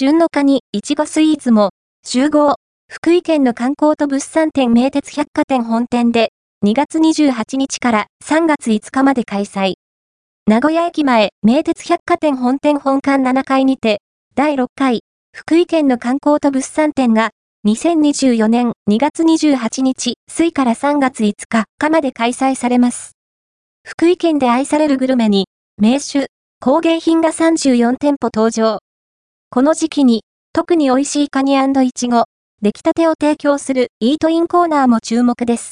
旬のカニ、いちごスイーツも、集合、福井県の観光と物産展名鉄百貨店本店で、2月28日から3月5日まで開催。名古屋駅前、名鉄百貨店本店本館7階にて、第6回、福井県の観光と物産展が、2024年2月28日、水から3月5日かまで開催されます。福井県で愛されるグルメに、名酒、工芸品が34店舗登場。この時期に、特に美味しいカニイチゴ、出来たてを提供するイートインコーナーも注目です。